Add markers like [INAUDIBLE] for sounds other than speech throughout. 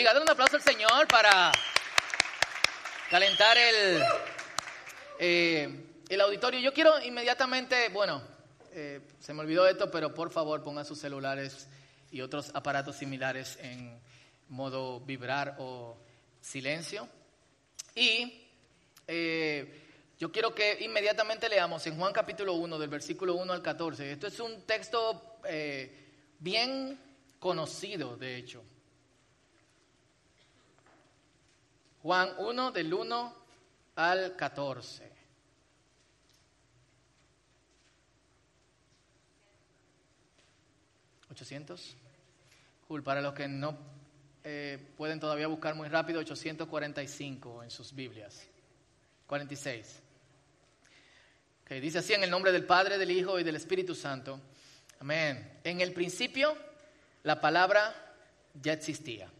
bendiga. Dale un aplauso al Señor para calentar el, eh, el auditorio. Yo quiero inmediatamente, bueno, eh, se me olvidó esto, pero por favor pongan sus celulares y otros aparatos similares en modo vibrar o silencio. Y eh, yo quiero que inmediatamente leamos en Juan capítulo 1, del versículo 1 al 14. Esto es un texto bien conocido, de hecho. Juan 1 del 1 al 14. ¿800? Cool, para los que no eh, pueden todavía buscar muy rápido, 845 en sus Biblias. 46. Que dice así en el nombre del Padre, del Hijo y del Espíritu Santo. Amén. En el principio la palabra ya existía.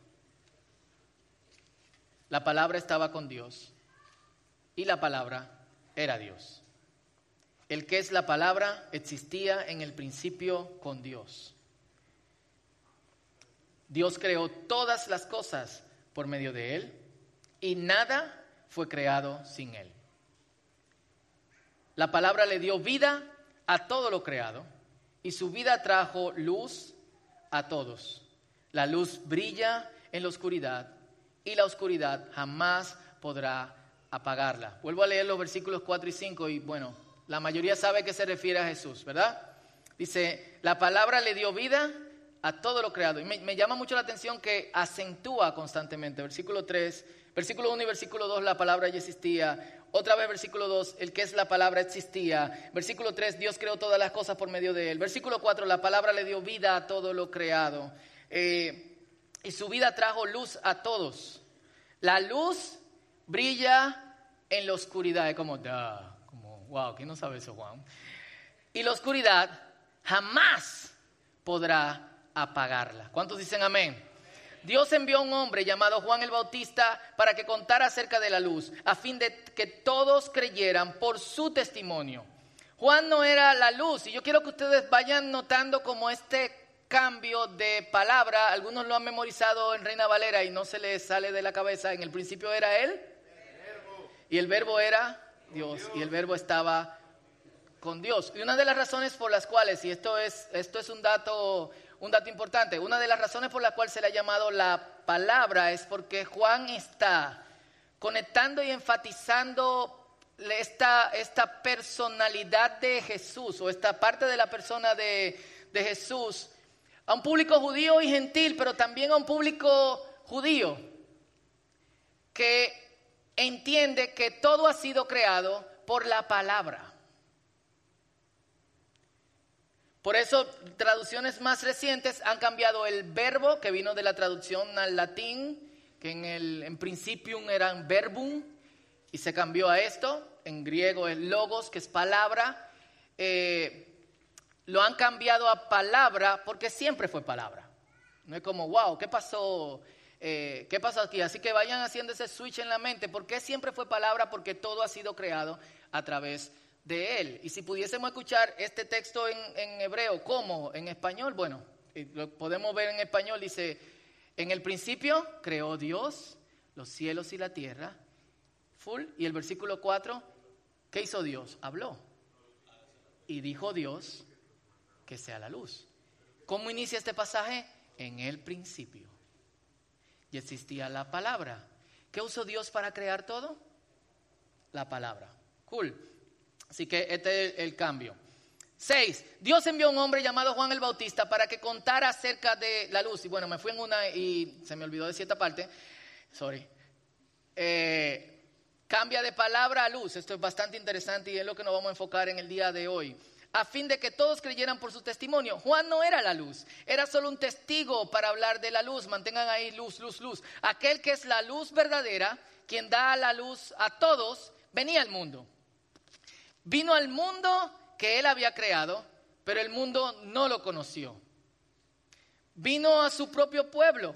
La palabra estaba con Dios y la palabra era Dios. El que es la palabra existía en el principio con Dios. Dios creó todas las cosas por medio de Él y nada fue creado sin Él. La palabra le dio vida a todo lo creado y su vida trajo luz a todos. La luz brilla en la oscuridad y la oscuridad jamás podrá apagarla. Vuelvo a leer los versículos 4 y 5 y bueno, la mayoría sabe que se refiere a Jesús, ¿verdad? Dice, la palabra le dio vida a todo lo creado. Y me, llama mucho la atención que acentúa constantemente. Versículo 3, versículo 1 y versículo 2, la palabra ya existía. Otra vez versículo 2, el que es la palabra existía. Versículo 3, Dios creó todas las cosas por medio de él. Versículo 4, la palabra le dio vida a todo lo creado. Eh, y su vida trajo luz a todos. La luz brilla en la oscuridad. Es como, como, wow, ¿quién no sabe eso, Juan? Y la oscuridad jamás podrá apagarla. ¿Cuántos dicen amén? Dios envió a un hombre llamado Juan el Bautista para que contara acerca de la luz, a fin de que todos creyeran por su testimonio. Juan no era la luz, y yo quiero que ustedes vayan notando como este cambio de palabra, algunos lo han memorizado en Reina Valera y no se les sale de la cabeza, en el principio era él. Y el verbo era Dios. Y el verbo estaba con Dios. Y una de las razones por las cuales, y esto es, esto es un, dato, un dato importante, una de las razones por las cuales se le ha llamado la palabra es porque Juan está conectando y enfatizando esta, esta personalidad de Jesús o esta parte de la persona de, de Jesús a un público judío y gentil, pero también a un público judío que entiende que todo ha sido creado por la palabra. Por eso traducciones más recientes han cambiado el verbo que vino de la traducción al latín, que en el en principium era verbum, y se cambió a esto. En griego es logos, que es palabra. Eh, lo han cambiado a palabra porque siempre fue palabra. No es como, wow, ¿qué pasó? Eh, ¿Qué pasó aquí? Así que vayan haciendo ese switch en la mente. ¿Por qué siempre fue palabra? Porque todo ha sido creado a través de Él. Y si pudiésemos escuchar este texto en, hebreo, ¿cómo? En español, bueno, lo podemos ver en español, dice, en el principio creó Dios los cielos y la tierra, full, y el versículo 4, ¿qué hizo Dios? Habló. Y dijo Dios, que sea la luz. ¿Cómo inicia este pasaje? En el principio. Y existía la palabra. ¿Qué usó Dios para crear todo? La palabra. Cool. Así que este es el cambio. Seis, Dios envió a un hombre llamado Juan el Bautista para que contara acerca de la luz. Y bueno, me fui en una y se me olvidó de cierta parte. Sorry. Eh, cambia de palabra a luz. Esto es bastante interesante y es lo que nos vamos a enfocar en el día de hoy a fin de que todos creyeran por su testimonio. Juan no era la luz, era solo un testigo para hablar de la luz. Mantengan ahí luz, luz, luz. Aquel que es la luz verdadera, quien da la luz a todos, venía al mundo. Vino al mundo que él había creado, pero el mundo no lo conoció. Vino a su propio pueblo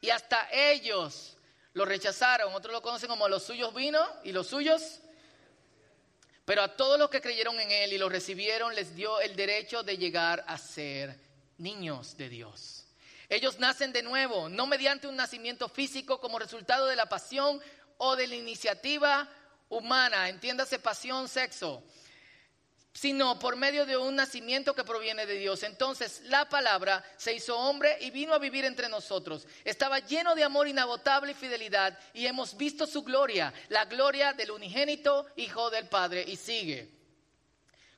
y hasta ellos lo rechazaron. Otros lo conocen como los suyos vino y los suyos pero a todos los que creyeron en Él y lo recibieron les dio el derecho de llegar a ser niños de Dios. Ellos nacen de nuevo, no mediante un nacimiento físico como resultado de la pasión o de la iniciativa humana, entiéndase pasión, sexo, sino por medio de un nacimiento que proviene de Dios. Entonces la palabra se hizo hombre y vino a vivir entre nosotros. Estaba lleno de amor inagotable y fidelidad y hemos visto su gloria, la gloria del unigénito Hijo del Padre. Y sigue.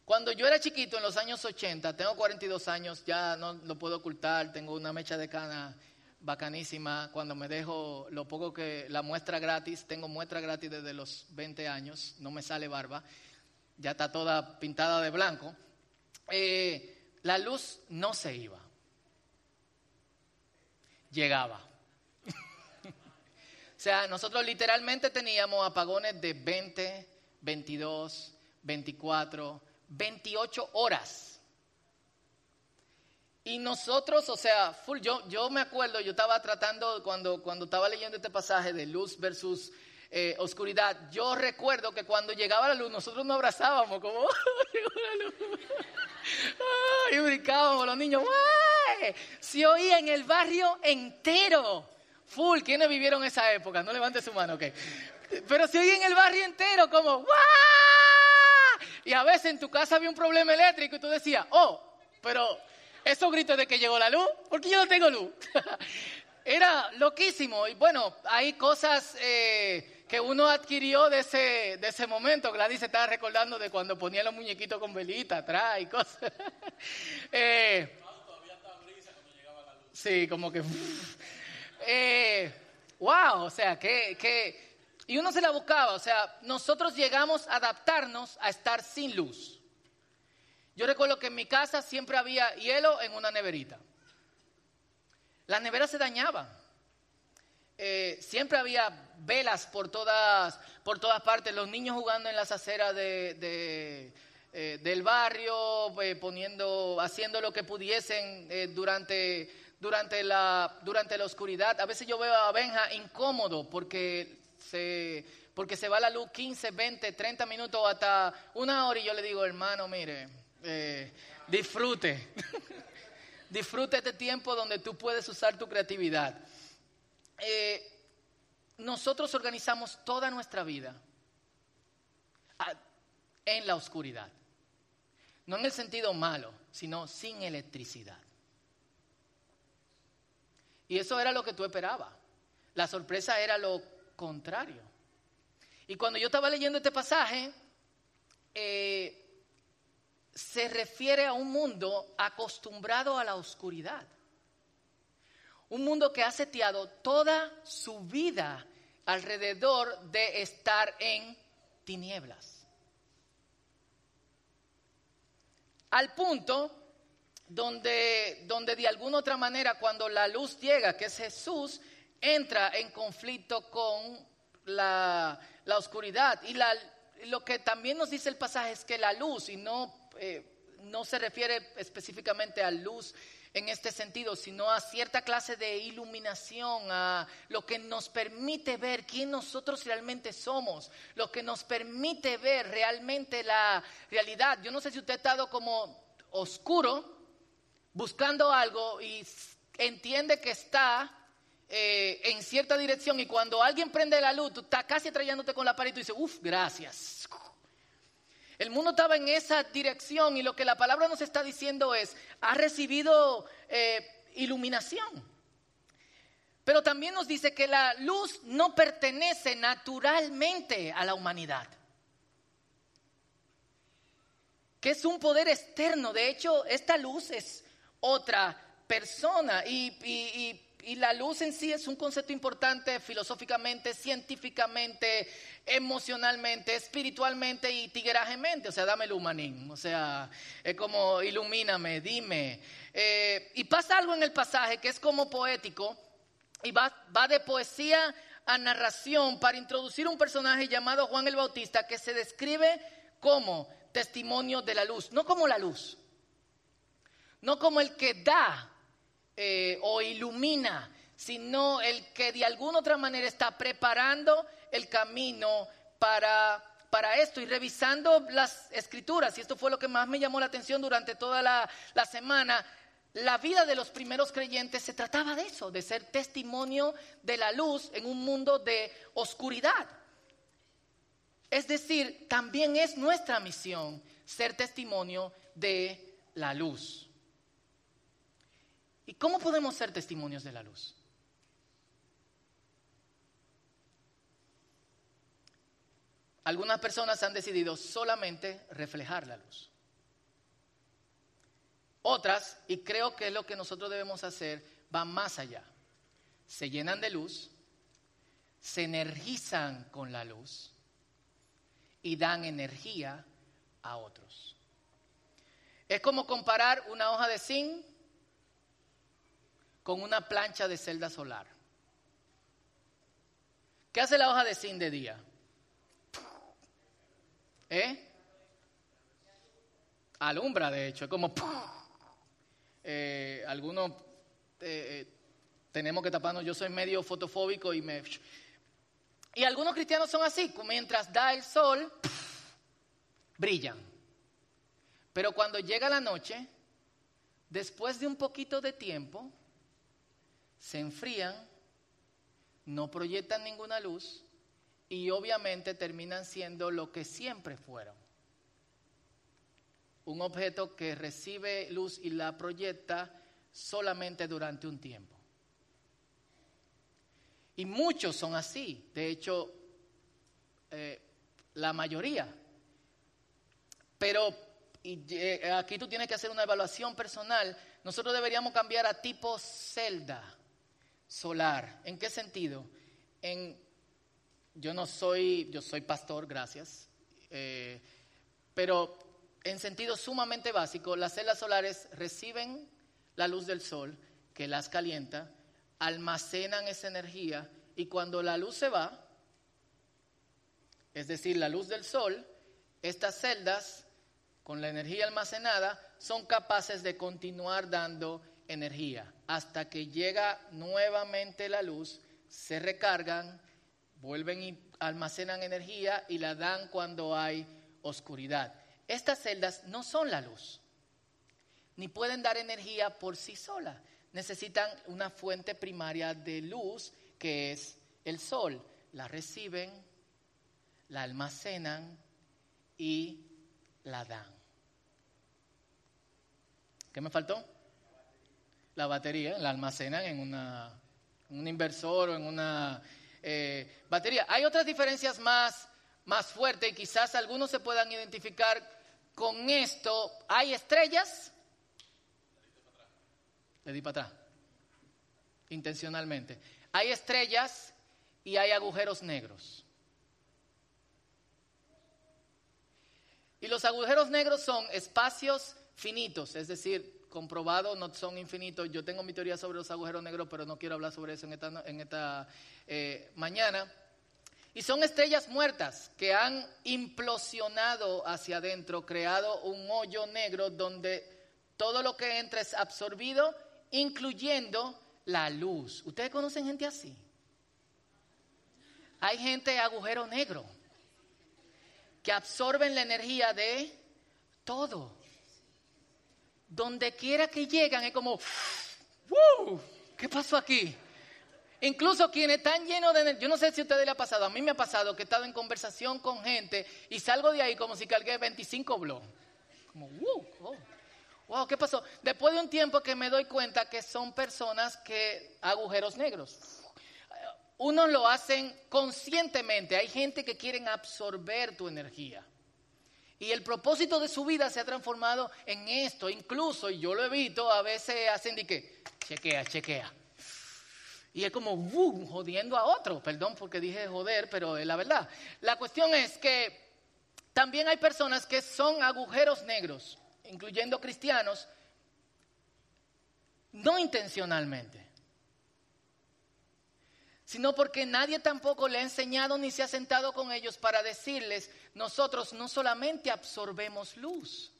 Cuando yo era chiquito en los años 80, tengo 42 años, ya no lo puedo ocultar, tengo una mecha de cana bacanísima. Cuando me dejo lo poco que la muestra gratis, tengo muestra gratis desde los 20 años, no me sale barba, ya está toda pintada de blanco. Eh, la luz no se iba, llegaba. [LAUGHS] o sea, nosotros literalmente teníamos apagones de 20, 22, 24, 28 horas. Y nosotros, o sea, full, yo, yo me acuerdo, yo estaba tratando, cuando, cuando estaba leyendo este pasaje de luz versus eh, oscuridad, yo recuerdo que cuando llegaba la luz, nosotros nos abrazábamos como, [LAUGHS] llegó la luz. y brincábamos los niños, se oía en el barrio entero. Full, ¿quiénes vivieron esa época? No levante su mano, ok. Pero se oía en el barrio entero como, ¡Wow! Y a veces en tu casa había un problema eléctrico y tú decías, oh, pero esos gritos de que llegó la luz, porque yo no tengo luz. [LAUGHS] Era loquísimo. Y bueno, hay cosas eh, que uno adquirió de ese, de ese momento. Gladys se estaba recordando de cuando ponía los muñequitos con velita atrás y cosas. [LAUGHS] eh, sí, como que... [LAUGHS] eh, wow, o sea, que, que y uno se la buscaba, o sea, nosotros llegamos a adaptarnos a estar sin luz. Yo recuerdo que en mi casa siempre había hielo en una neverita. La nevera se dañaba. Eh, siempre había velas por todas, por todas partes, los niños jugando en las aceras de, eh, del barrio, eh, poniendo, haciendo lo que pudiesen durante, durante, la, durante la oscuridad. A veces yo veo a Benja incómodo porque porque se va la luz 15, 20, 30 minutos hasta una hora y yo le digo, hermano, mire, eh, disfrute, [LAUGHS] disfrute este tiempo donde tú puedes usar tu creatividad. Eh, nosotros organizamos toda nuestra vida en la oscuridad. No en el sentido malo, sino sin electricidad. Y eso era lo que tú esperabas. La sorpresa era lo contrario. Y cuando yo estaba leyendo este pasaje, eh, se refiere a un mundo acostumbrado a la oscuridad. Un mundo que ha seteado toda su vida alrededor de estar en tinieblas. Al punto donde, donde de alguna otra manera cuando la luz llega, que es Jesús, entra en conflicto con la, oscuridad. Y la, lo que también nos dice el pasaje es que la luz, y no, eh, no se refiere específicamente a luz en este sentido, sino a cierta clase de iluminación, a lo que nos permite ver quién nosotros realmente somos, lo que nos permite ver realmente la realidad. Yo no sé si usted ha estado como oscuro buscando algo y entiende que está eh, en cierta dirección y cuando alguien prende la luz, tú estás casi atrayéndote con la pared y tú dices, uff, gracias. El mundo estaba en esa dirección y lo que la palabra nos está diciendo es, ha recibido eh, iluminación. Pero también nos dice que la luz no pertenece naturalmente a la humanidad. Que es un poder externo. De hecho, esta luz es otra persona. y y la luz en sí es un concepto importante filosóficamente, científicamente, emocionalmente, espiritualmente y tiguerajemente. O sea, dame el humanín. O sea, es como ilumíname, dime. Eh, y pasa algo en el pasaje que es como poético y va de poesía a narración para introducir un personaje llamado Juan el Bautista que se describe como testimonio de la luz, no como la luz, no como el que da eh, o ilumina, sino el que de alguna otra manera está preparando el camino para, para esto y revisando las escrituras. Y esto fue lo que más me llamó la atención durante toda la, la semana. la vida de los primeros creyentes se trataba de eso, de ser testimonio de la luz en un mundo de oscuridad. Es decir, también es nuestra misión ser testimonio de la luz. ¿Y cómo podemos ser testimonios de la luz? Algunas personas han decidido solamente reflejar la luz. Otras, y creo que es lo que nosotros debemos hacer, van más allá. Se llenan de luz, se energizan con la luz y dan energía a otros. Es como comparar una hoja de zinc con una plancha de celda solar. ¿Qué hace la hoja de zinc de día? ¿Eh? Alumbra, de hecho, es como... Eh, algunos eh, eh, tenemos que taparnos, yo soy medio fotofóbico y me... Y algunos cristianos son así, mientras da el sol, brillan. Pero cuando llega la noche, después de un poquito de tiempo, se enfrían, no proyectan ninguna luz y obviamente terminan siendo lo que siempre fueron un objeto que recibe luz y la proyecta solamente durante un tiempo. Y muchos son así, de hecho, eh, la mayoría. Pero eh, aquí tú tienes que hacer una evaluación personal. Nosotros deberíamos cambiar a tipo celda solar. ¿En qué sentido? En, yo no soy, yo soy pastor, gracias. Eh, pero en sentido sumamente básico, las celdas solares reciben la luz del sol que las calienta, almacenan esa energía y cuando la luz se va, es decir, la luz del sol, estas celdas con la energía almacenada son capaces de continuar dando energía hasta que llega nuevamente la luz, se recargan, vuelven y almacenan energía y la dan cuando hay oscuridad. Estas celdas no son la luz, ni pueden dar energía por sí solas. Necesitan una fuente primaria de luz que es el sol. La reciben, la almacenan y la dan. ¿Qué me faltó? La batería, la almacenan en, un inversor o en una eh, batería. Hay otras diferencias más, más fuertes y quizás algunos se puedan identificar con esto, ¿hay estrellas? Le di para atrás. Intencionalmente. Hay estrellas y hay agujeros negros. Y los agujeros negros son espacios finitos, es decir, comprobado, no son infinitos. Yo tengo mi teoría sobre los agujeros negros, pero no quiero hablar sobre eso en esta, en esta eh, mañana. Y son estrellas muertas que han implosionado hacia adentro, creado un hoyo negro donde todo lo que entra es absorbido, incluyendo la luz. ¿Ustedes conocen gente así? Hay gente agujero negro que absorben la energía de todo. Donde quiera que llegan es como, ¿Qué pasó aquí? Incluso quienes están llenos de... Yo no sé si a ustedes le ha pasado, a mí me ha pasado que he estado en conversación con gente y salgo de ahí como si cargué 25 blogs. Como, wow, wow, wow, ¿qué pasó? Después de un tiempo que me doy cuenta que son personas que agujeros negros. Uno lo hacen conscientemente. Hay gente que quieren absorber tu energía. Y el propósito de su vida se ha transformado en esto. Incluso, y yo lo evito, a veces hacen de que, chequea, chequea y es como, jodiendo a otro. Perdón porque dije joder, pero es la verdad. La cuestión es que también hay personas que son agujeros negros, incluyendo cristianos, no intencionalmente, sino porque nadie tampoco le ha enseñado ni se ha sentado con ellos para decirles, nosotros no solamente absorbemos luz,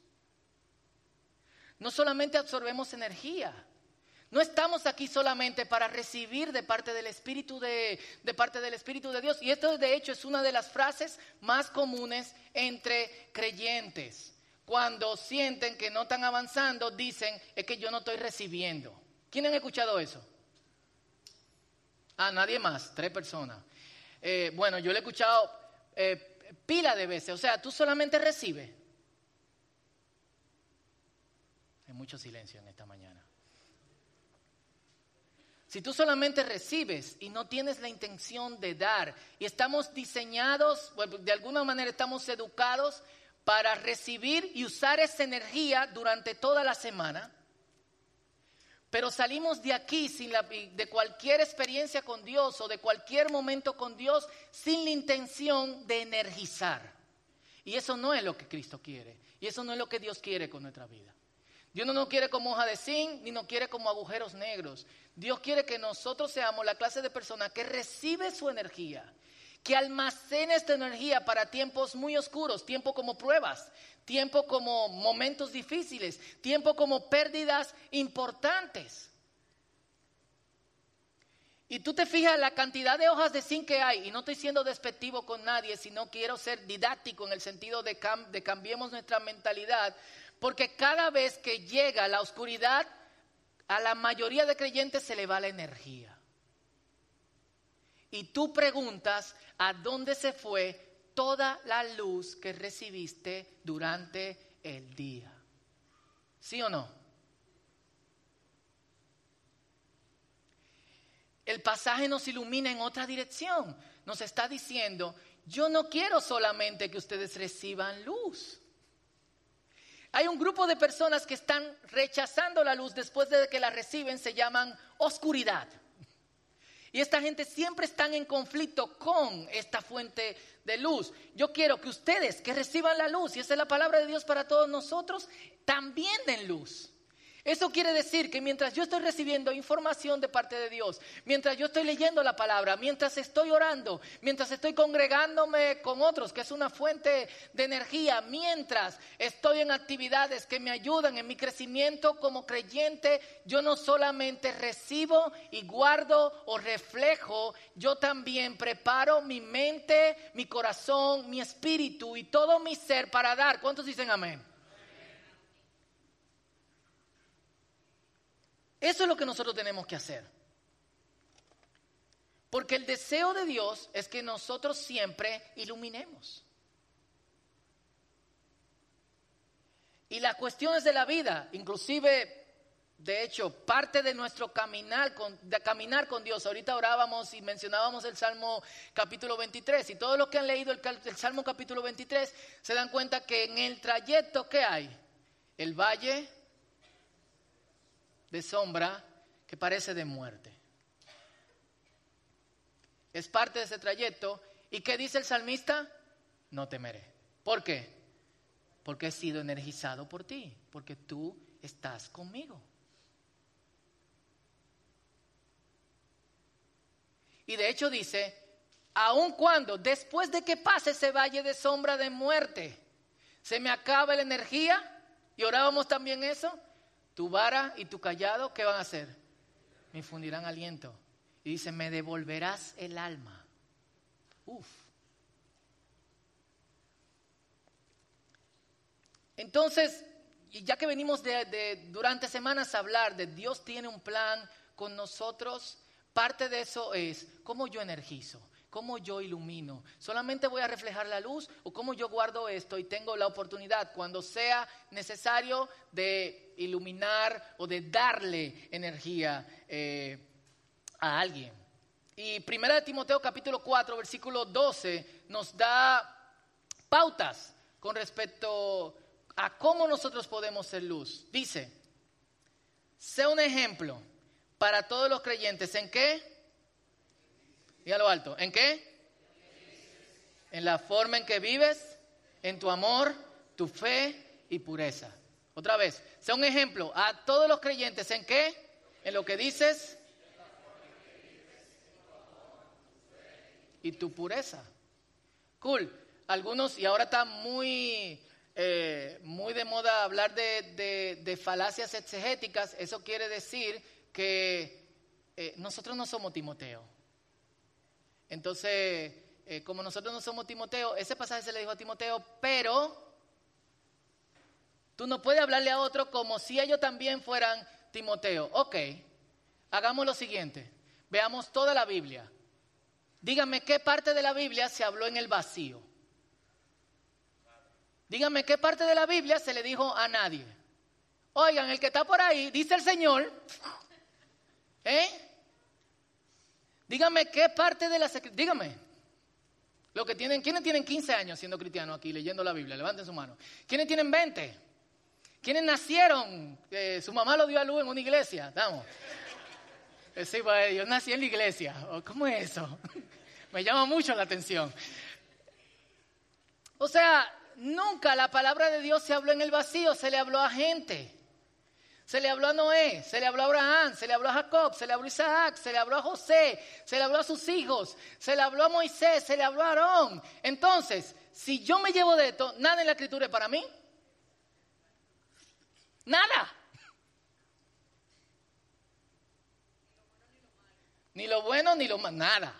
no solamente absorbemos energía, no estamos aquí solamente para recibir de parte del Espíritu de, de, parte del Espíritu de Dios. Y esto de hecho es una de las frases más comunes entre creyentes. cuando sienten que no están avanzando, dicen, es que yo no estoy recibiendo. ¿Quién han escuchado eso? Ah, nadie más, tres personas. Eh, bueno, yo le he escuchado eh, pila de veces, o sea, tú solamente recibes. Hay mucho silencio en esta mañana. Si tú solamente recibes y no tienes la intención de dar, y estamos diseñados, de alguna manera estamos educados para recibir y usar esa energía durante toda la semana, pero salimos de aquí sin la, de cualquier experiencia con Dios o de cualquier momento con Dios sin la intención de energizar. Y eso no es lo que Cristo quiere. Y eso no es lo que Dios quiere con nuestra vida. Dios no nos quiere como hoja de zinc, ni nos quiere como agujeros negros. Dios quiere que nosotros seamos la clase de persona que recibe su energía que almacene esta energía para tiempos muy oscuros, tiempo como pruebas, tiempo como momentos difíciles, tiempo como pérdidas importantes. Y tú te fijas la cantidad de hojas de zinc que hay, y no estoy siendo despectivo con nadie, sino quiero ser didáctico en el sentido de, de cambiemos nuestra mentalidad, porque cada vez que llega la oscuridad, a la mayoría de creyentes se le va la energía. Y tú preguntas, ¿a dónde se fue toda la luz que recibiste durante el día? ¿Sí o no? El pasaje nos ilumina en otra dirección. Nos está diciendo, yo no quiero solamente que ustedes reciban luz. Hay un grupo de personas que están rechazando la luz después de que la reciben, se llaman oscuridad. Y esta gente siempre están en conflicto con esta fuente de luz. Yo quiero que ustedes que reciban la luz, y esa es la palabra de Dios para todos nosotros, también den luz. Eso quiere decir que mientras yo estoy recibiendo información de parte de Dios, mientras yo estoy leyendo la palabra, mientras estoy orando, mientras estoy congregándome con otros, que es una fuente de energía, mientras estoy en actividades que me ayudan en mi crecimiento como creyente, yo no solamente recibo y guardo o reflejo, yo también preparo mi mente, mi corazón, mi espíritu y todo mi ser para dar. ¿Cuántos dicen amén? Eso es lo que nosotros tenemos que hacer. Porque el deseo de Dios es que nosotros siempre iluminemos. Y las cuestiones de la vida, inclusive, de hecho, parte de nuestro caminar con, caminar con Dios. Ahorita orábamos y mencionábamos el Salmo capítulo 23. Y todos los que han leído el, el Salmo capítulo 23 se dan cuenta que en el trayecto que hay, el valle de sombra que parece de muerte. Es parte de ese trayecto. ¿Y qué dice el salmista? No temeré. ¿Por qué? Porque he sido energizado por ti, porque tú estás conmigo. Y de hecho dice, aun cuando después de que pase ese valle de sombra de muerte, se me acaba la energía, y orábamos también eso, tu vara y tu callado, ¿qué van a hacer? Me infundirán aliento. Y dice, me devolverás el alma. Uf. Entonces, ya que venimos de, durante semanas a hablar de Dios tiene un plan con nosotros, parte de eso es cómo yo energizo. ¿Cómo yo ilumino? ¿Solamente voy a reflejar la luz o cómo yo guardo esto y tengo la oportunidad cuando sea necesario de iluminar o de darle energía eh, a alguien? Y primera de Timoteo capítulo 4 versículo 12 nos da pautas con respecto a cómo nosotros podemos ser luz. Dice, sea un ejemplo para todos los creyentes. ¿En qué? Y a lo alto. ¿En qué? En la forma en que vives, en tu amor, tu fe y pureza. Otra vez, sea un ejemplo a todos los creyentes. ¿En qué? En lo que dices y tu pureza. Cool. Algunos, y ahora está muy, eh, muy de moda hablar de, de, falacias exegéticas. Eso quiere decir que eh, nosotros no somos Timoteo. Entonces, eh, como nosotros no somos Timoteo, ese pasaje se le dijo a Timoteo, pero Tú no puedes hablarle a otro como si ellos también fueran Timoteo. Ok, hagamos lo siguiente. Veamos toda la Biblia. Díganme qué parte de la Biblia se habló en el vacío. Díganme qué parte de la Biblia se le dijo a nadie. Oigan, el que está por ahí, dice el Señor. ¿Eh? Díganme qué parte de la... Díganme. Lo que tienen, ¿Quiénes tienen 15 años siendo cristianos aquí, leyendo la Biblia? Levanten su mano. ¿Quiénes tienen 20? ¿Quiénes nacieron? Eh, su mamá lo dio a luz en una iglesia. Vamos. Eh, sí, pues, yo nací en la iglesia. ¿Cómo es eso? [LAUGHS] Me llama mucho la atención. O sea, nunca la palabra de Dios se habló en el vacío, se le habló a gente. Se le habló a Noé, se le habló a Abraham, se le habló a Jacob, se le habló a Isaac, se le habló a José, se le habló a sus hijos, se le habló a Moisés, se le habló a Aarón. Entonces, si yo me llevo de esto, nada en la escritura es para mí. Nada. Ni lo bueno ni lo malo, nada.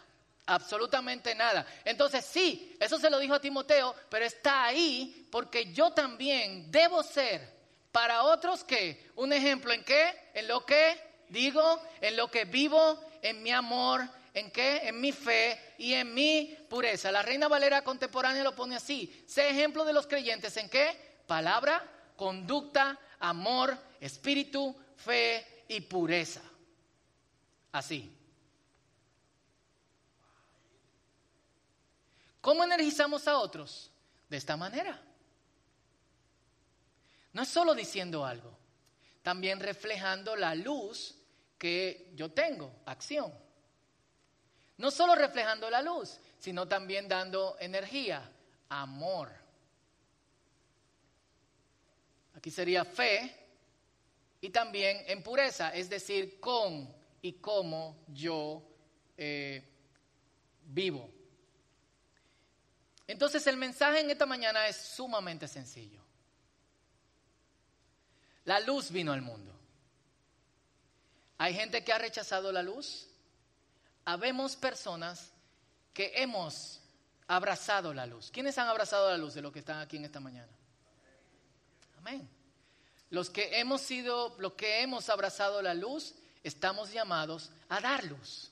Absolutamente nada. Entonces sí, eso se lo dijo a Timoteo, pero está ahí porque yo también debo ser para otros que un ejemplo en qué, en lo que digo, en lo que vivo, en mi amor, en qué, en mi fe y en mi pureza. La Reina Valera contemporánea lo pone así: sé ejemplo de los creyentes en qué, palabra, conducta, amor, espíritu, fe y pureza. Así. ¿Cómo energizamos a otros? De esta manera. No es solo diciendo algo, también reflejando la luz que yo tengo, acción. No solo reflejando la luz, sino también dando energía, amor. Aquí sería fe y también en pureza, es decir, con y cómo yo eh, vivo. Entonces el mensaje en esta mañana es sumamente sencillo. La luz vino al mundo. Hay gente que ha rechazado la luz. Habemos personas que hemos abrazado la luz. ¿Quiénes han abrazado la luz de los que están aquí en esta mañana? Amén. Los que hemos sido, los que hemos abrazado la luz, estamos llamados a dar luz,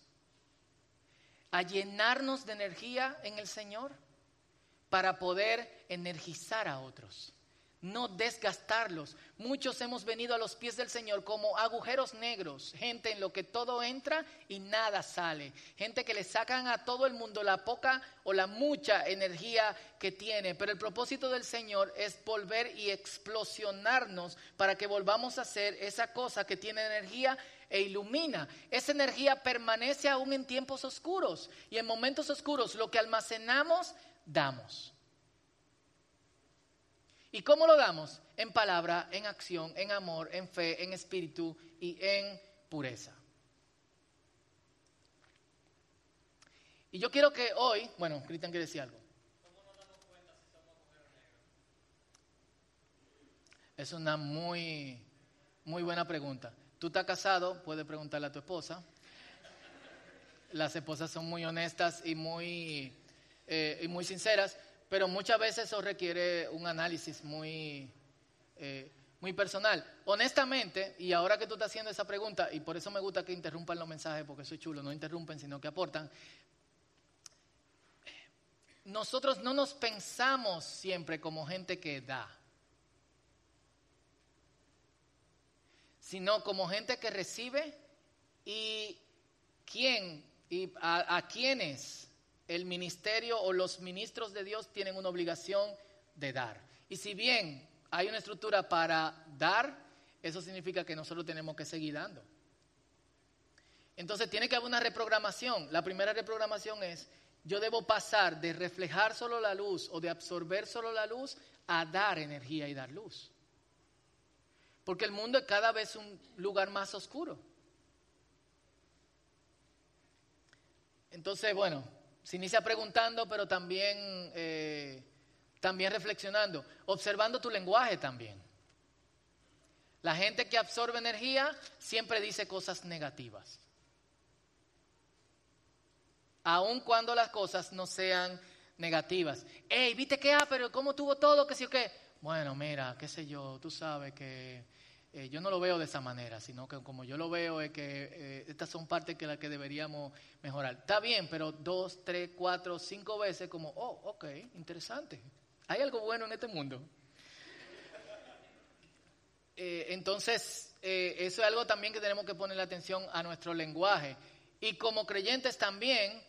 a llenarnos de energía en el Señor para poder energizar a otros no desgastarlos. Muchos hemos venido a los pies del Señor como agujeros negros, gente en lo que todo entra y nada sale, gente que le sacan a todo el mundo la poca o la mucha energía que tiene, pero el propósito del Señor es volver y explosionarnos para que volvamos a hacer esa cosa que tiene energía e ilumina. Esa energía permanece aún en tiempos oscuros y en momentos oscuros lo que almacenamos, damos. ¿Y cómo lo damos? En palabra, en acción, en amor, en fe, en espíritu y en pureza. Y yo quiero que hoy, bueno, Cristian quiere decir algo. ¿Cómo nos damos cuenta si somos Es una muy, muy buena pregunta. Tú estás casado, puedes preguntarle a tu esposa. Las esposas son muy honestas y muy, eh, y muy sinceras pero muchas veces eso requiere un análisis muy, eh, muy personal. Honestamente, y ahora que tú estás haciendo esa pregunta, y por eso me gusta que interrumpan los mensajes, porque soy chulo, no interrumpen, sino que aportan, nosotros no nos pensamos siempre como gente que da, sino como gente que recibe y quién y a, a quienes el ministerio o los ministros de Dios tienen una obligación de dar. Y si bien hay una estructura para dar, eso significa que nosotros tenemos que seguir dando. Entonces tiene que haber una reprogramación. La primera reprogramación es, yo debo pasar de reflejar solo la luz o de absorber solo la luz a dar energía y dar luz. Porque el mundo es cada vez un lugar más oscuro. Entonces, bueno, se inicia preguntando, pero también, eh, también reflexionando, observando tu lenguaje también. La gente que absorbe energía siempre dice cosas negativas. Aun cuando las cosas no sean negativas. Hey, ¿viste qué? Ah, pero ¿cómo tuvo todo? ¿Qué sí o qué? bueno, mira, qué sé yo, tú sabes que eh, yo no lo veo de esa manera, sino que como yo lo veo es que eh, estas son partes que las que deberíamos mejorar. Está bien, pero dos, tres, cuatro, cinco veces como, oh, ok, interesante. Hay algo bueno en este mundo. [LAUGHS] Eh, entonces, eso es algo también que tenemos que poner atención a nuestro lenguaje. Y como creyentes también,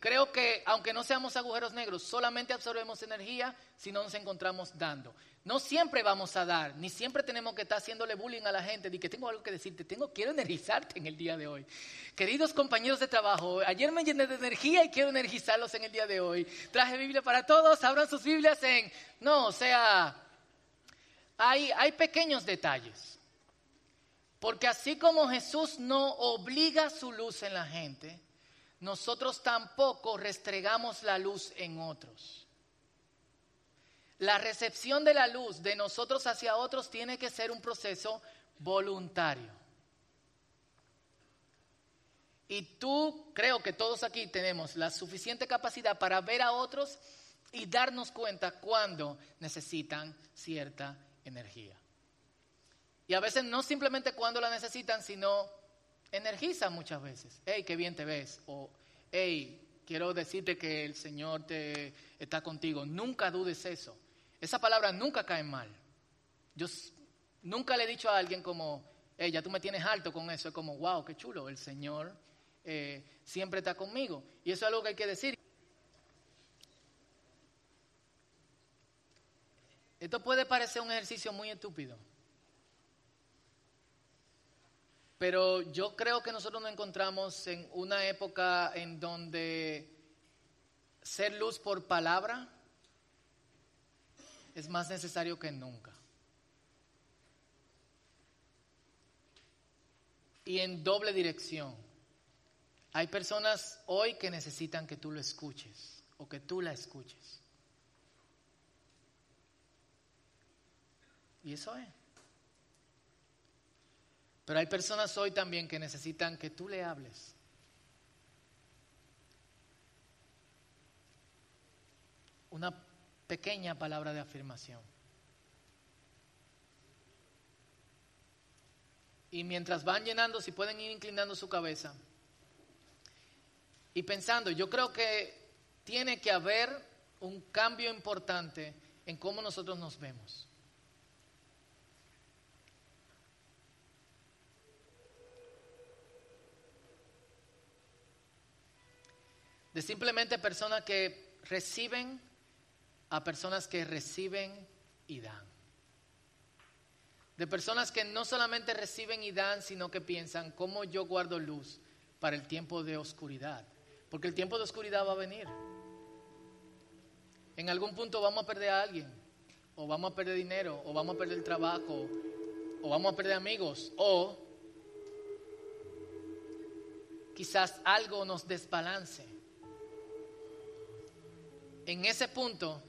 creo que aunque no seamos agujeros negros, solamente absorbemos energía si no nos encontramos dando. No siempre vamos a dar, ni siempre tenemos que estar haciéndole bullying a la gente, de que tengo algo que decirte, tengo, quiero energizarte en el día de hoy. Queridos compañeros de trabajo, ayer me llené de energía y quiero energizarlos en el día de hoy. Traje Biblia para todos, abran sus Biblias en... No, o sea, hay, hay pequeños detalles. Porque así como Jesús no obliga su luz en la gente, nosotros tampoco restregamos la luz en otros. La recepción de la luz de nosotros hacia otros tiene que ser un proceso voluntario. Y tú, creo que todos aquí tenemos la suficiente capacidad para ver a otros y darnos cuenta cuando necesitan cierta energía. Y a veces no simplemente cuando la necesitan, sino energizan muchas veces. Hey, qué bien te ves. O hey, quiero decirte que el Señor te está contigo. Nunca dudes eso. Esa palabra nunca cae mal. Yo nunca le he dicho a alguien como, hey, ya tú me tienes alto con eso. Es como, wow, qué chulo, el Señor eh, siempre está conmigo. Y eso es algo que hay que decir. Esto puede parecer un ejercicio muy estúpido. Pero yo creo que nosotros nos encontramos en una época en donde ser luz por palabra es más necesario que nunca. Y en doble dirección. Hay personas hoy que necesitan que tú lo escuches o que tú la escuches. Y eso es. Pero hay personas hoy también que necesitan que tú le hables. Una pequeña palabra de afirmación. Y mientras van llenando, si pueden ir inclinando su cabeza y pensando, yo creo que tiene que haber un cambio importante en cómo nosotros nos vemos. De simplemente personas que reciben a personas que reciben y dan. De personas que no solamente reciben y dan, sino que piensan, ¿cómo yo guardo luz para el tiempo de oscuridad? Porque el tiempo de oscuridad va a venir. En algún punto vamos a perder a alguien, o vamos a perder dinero, o vamos a perder el trabajo, o vamos a perder amigos, o quizás algo nos desbalance. En ese punto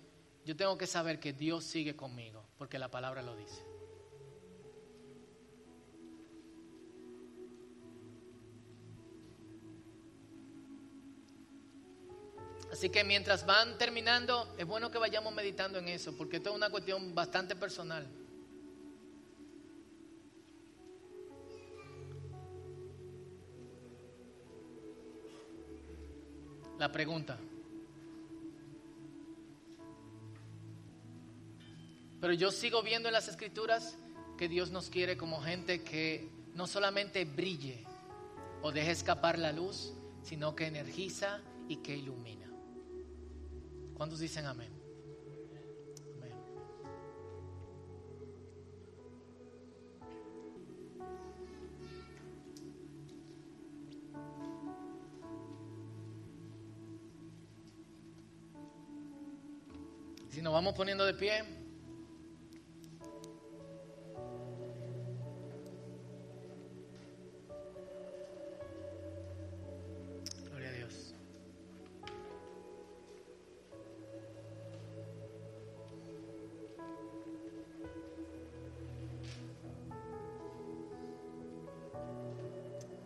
yo tengo que saber que Dios sigue conmigo, porque la palabra lo dice. Así que mientras van terminando, es bueno que vayamos meditando en eso, porque esto es una cuestión bastante personal. La pregunta. Pero yo sigo viendo en las escrituras que Dios nos quiere como gente que no solamente brille o deje escapar la luz, sino que energiza y que ilumina. ¿Cuántos dicen amén? Amén. Si nos vamos poniendo de pie.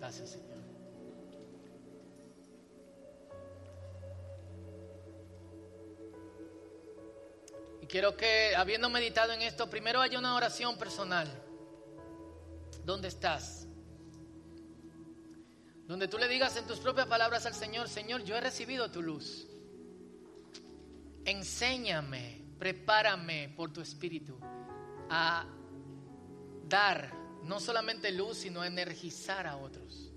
Gracias, Señor. Y quiero que, habiendo meditado en esto, primero haya una oración personal. ¿Dónde estás? Donde tú le digas en tus propias palabras al Señor, Señor, yo he recibido tu luz. Enséñame, prepárame por tu espíritu a dar no solamente luz, sino energizar a otros.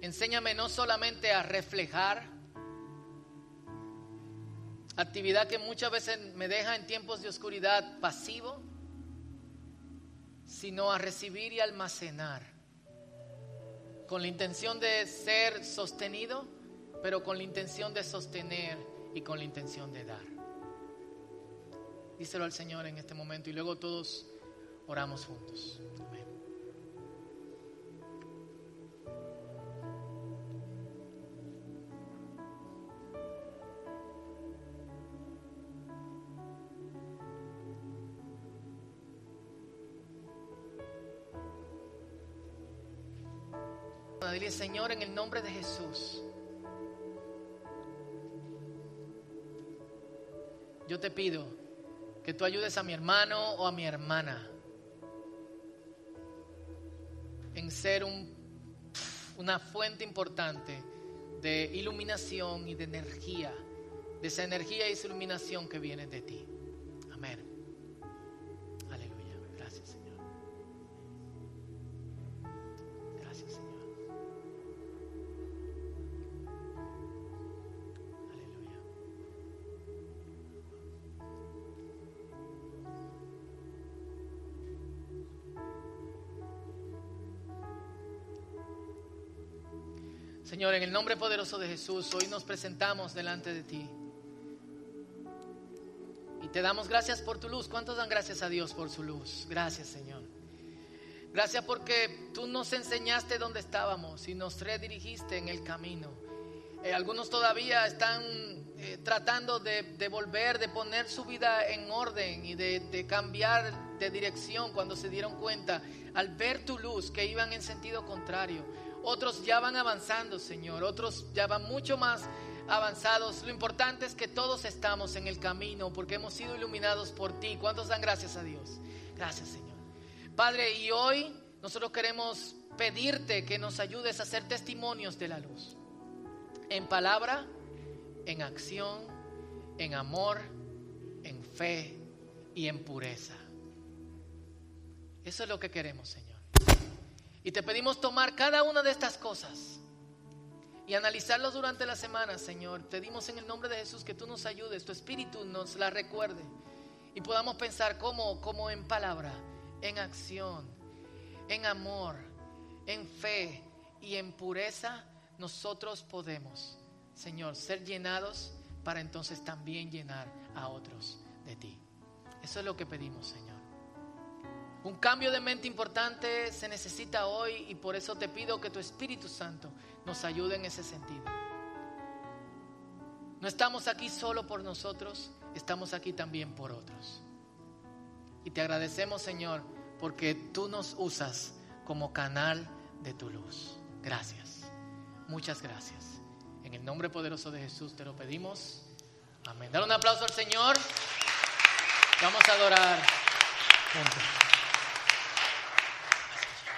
Enséñame no solamente a reflejar, actividad que muchas veces me deja en tiempos de oscuridad pasivo, sino a recibir y almacenar, con la intención de ser sostenido, pero con la intención de sostener y con la intención de dar. Díselo al Señor en este momento y luego todos oramos juntos. Dile, Señor, en el nombre de Jesús. Yo te pido que tú ayudes a mi hermano o a mi hermana en ser un, una fuente importante de iluminación y de energía, de esa energía y esa iluminación que viene de ti. Amén. Señor, en el nombre poderoso de Jesús, hoy nos presentamos delante de ti. Y te damos gracias por tu luz. ¿Cuántos dan gracias a Dios por su luz? Gracias, Señor. Gracias porque tú nos enseñaste dónde estábamos y nos redirigiste en el camino. Eh, algunos todavía están eh, tratando de, volver, de poner su vida en orden y de cambiar de dirección cuando se dieron cuenta al ver tu luz que iban en sentido contrario. Otros ya van avanzando, Señor. Otros ya van mucho más avanzados. Lo importante es que todos estamos en el camino porque hemos sido iluminados por ti. ¿Cuántos dan gracias a Dios? Gracias, Señor. Padre, y hoy nosotros queremos pedirte que nos ayudes a ser testimonios de la luz. En palabra, en acción, en amor, en fe y en pureza. Eso es lo que queremos, Señor. Y te pedimos tomar cada una de estas cosas y analizarlos durante la semana, Señor. Pedimos en el nombre de Jesús que tú nos ayudes, tu espíritu nos la recuerde y podamos pensar como, como en palabra, en acción, en amor, en fe y en pureza, nosotros podemos, Señor, ser llenados para entonces también llenar a otros de ti. Eso es lo que pedimos, Señor. Un cambio de mente importante se necesita hoy y por eso te pido que tu Espíritu Santo nos ayude en ese sentido. No estamos aquí solo por nosotros, estamos aquí también por otros. Y te agradecemos, Señor, porque tú nos usas como canal de tu luz. Gracias. Muchas gracias. En el nombre poderoso de Jesús te lo pedimos. Amén. Dar un aplauso al Señor. Vamos a adorar juntos.